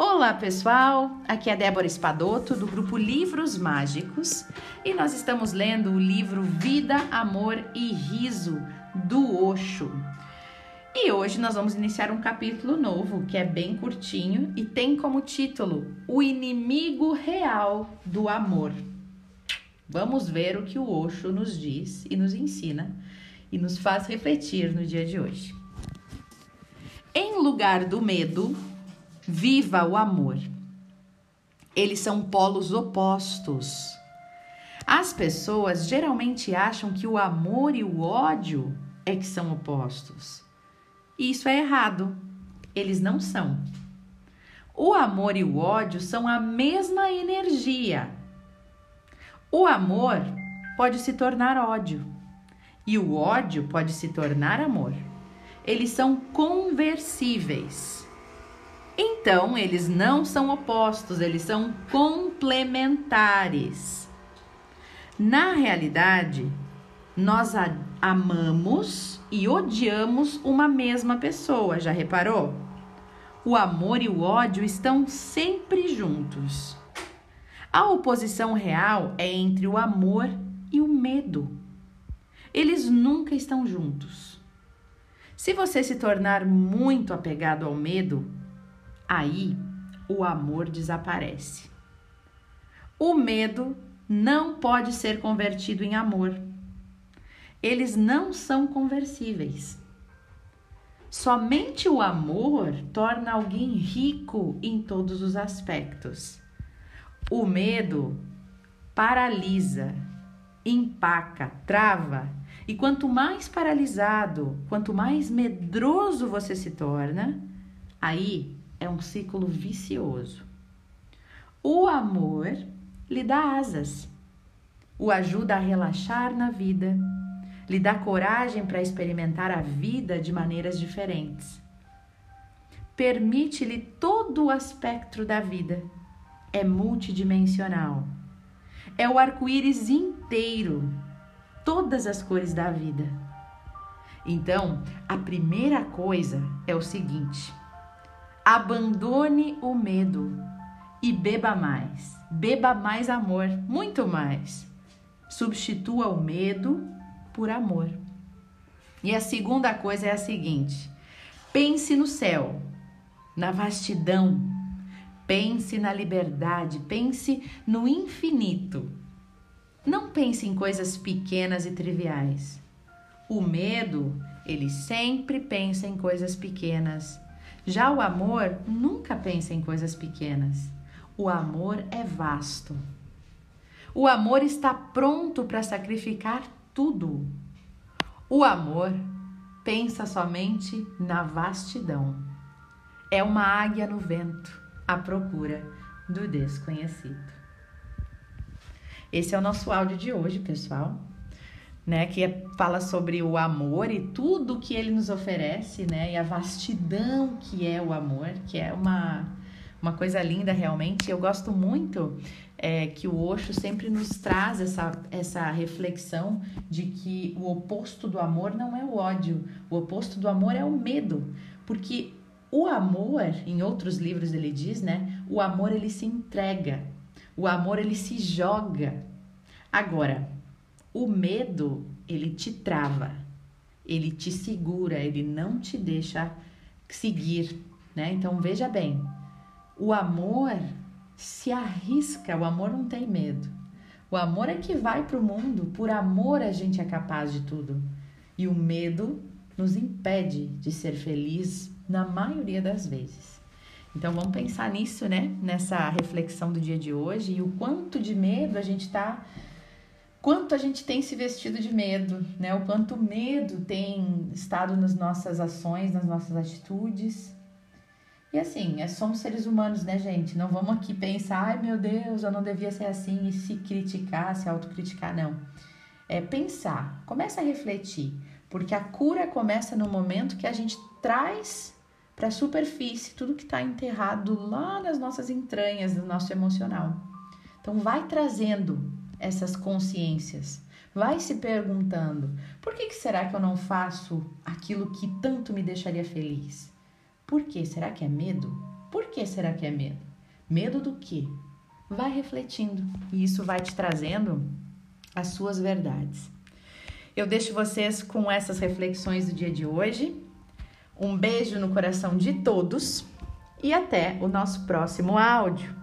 Olá pessoal, aqui é Débora Espadoto do grupo Livros Mágicos e nós estamos lendo o livro Vida, Amor e Riso do Osho. E hoje nós vamos iniciar um capítulo novo que é bem curtinho e tem como título O Inimigo Real do Amor. Vamos ver o que o Osho nos diz e nos ensina e nos faz refletir no dia de hoje. Em lugar do medo, Viva o amor. Eles são polos opostos. As pessoas geralmente acham que o amor e o ódio é que são opostos. E isso é errado. Eles não são. O amor e o ódio são a mesma energia. O amor pode se tornar ódio e o ódio pode se tornar amor. Eles são conversíveis. Então, eles não são opostos, eles são complementares. Na realidade, nós amamos e odiamos uma mesma pessoa, já reparou? O amor e o ódio estão sempre juntos. A oposição real é entre o amor e o medo. Eles nunca estão juntos. Se você se tornar muito apegado ao medo, aí o amor desaparece. O medo não pode ser convertido em amor. Eles não são conversíveis. Somente o amor torna alguém rico em todos os aspectos. O medo paralisa, empaca, trava. E quanto mais paralisado, quanto mais medroso você se torna, aí é um ciclo vicioso. O amor lhe dá asas, o ajuda a relaxar na vida, lhe dá coragem para experimentar a vida de maneiras diferentes. Permite-lhe todo o aspecto da vida. É multidimensional. É o arco-íris inteiro, todas as cores da vida. Então, a primeira coisa é o seguinte: Abandone o medo e beba mais. Beba mais amor, muito mais. Substitua o medo por amor. E a segunda coisa é a seguinte: pense no céu, na vastidão, pense na liberdade, pense no infinito. Não pense em coisas pequenas e triviais. O medo, ele sempre pensa em coisas pequenas já o amor nunca pensa em coisas pequenas. O amor é vasto. O amor está pronto para sacrificar tudo. O amor pensa somente na vastidão. É uma águia no vento à procura do desconhecido. Esse é o nosso áudio de hoje, pessoal né, que é, fala sobre o amor e tudo que ele nos oferece, né, e a vastidão que é o amor, que é uma, uma coisa linda realmente. Eu gosto muito é, que o Osho sempre nos traz essa, essa reflexão de que o oposto do amor não é o ódio, o oposto do amor é o medo, porque o amor, em outros livros ele diz, né, o amor ele se entrega, o amor ele se joga. Agora, o medo, ele te trava, ele te segura, ele não te deixa seguir, né? Então veja bem, o amor se arrisca, o amor não tem medo. O amor é que vai para o mundo, por amor a gente é capaz de tudo. E o medo nos impede de ser feliz na maioria das vezes. Então vamos pensar nisso, né? Nessa reflexão do dia de hoje e o quanto de medo a gente está quanto a gente tem se vestido de medo, né? O quanto o medo tem estado nas nossas ações, nas nossas atitudes. E assim, é, somos seres humanos, né, gente? Não vamos aqui pensar, ai meu Deus, eu não devia ser assim e se criticar, se autocriticar, não. É pensar, começa a refletir, porque a cura começa no momento que a gente traz para a superfície tudo que está enterrado lá nas nossas entranhas, do nosso emocional. Então, vai trazendo essas consciências. Vai se perguntando: por que, que será que eu não faço aquilo que tanto me deixaria feliz? Por quê? Será que é medo? Por que será que é medo? Medo do quê? Vai refletindo e isso vai te trazendo as suas verdades. Eu deixo vocês com essas reflexões do dia de hoje. Um beijo no coração de todos e até o nosso próximo áudio.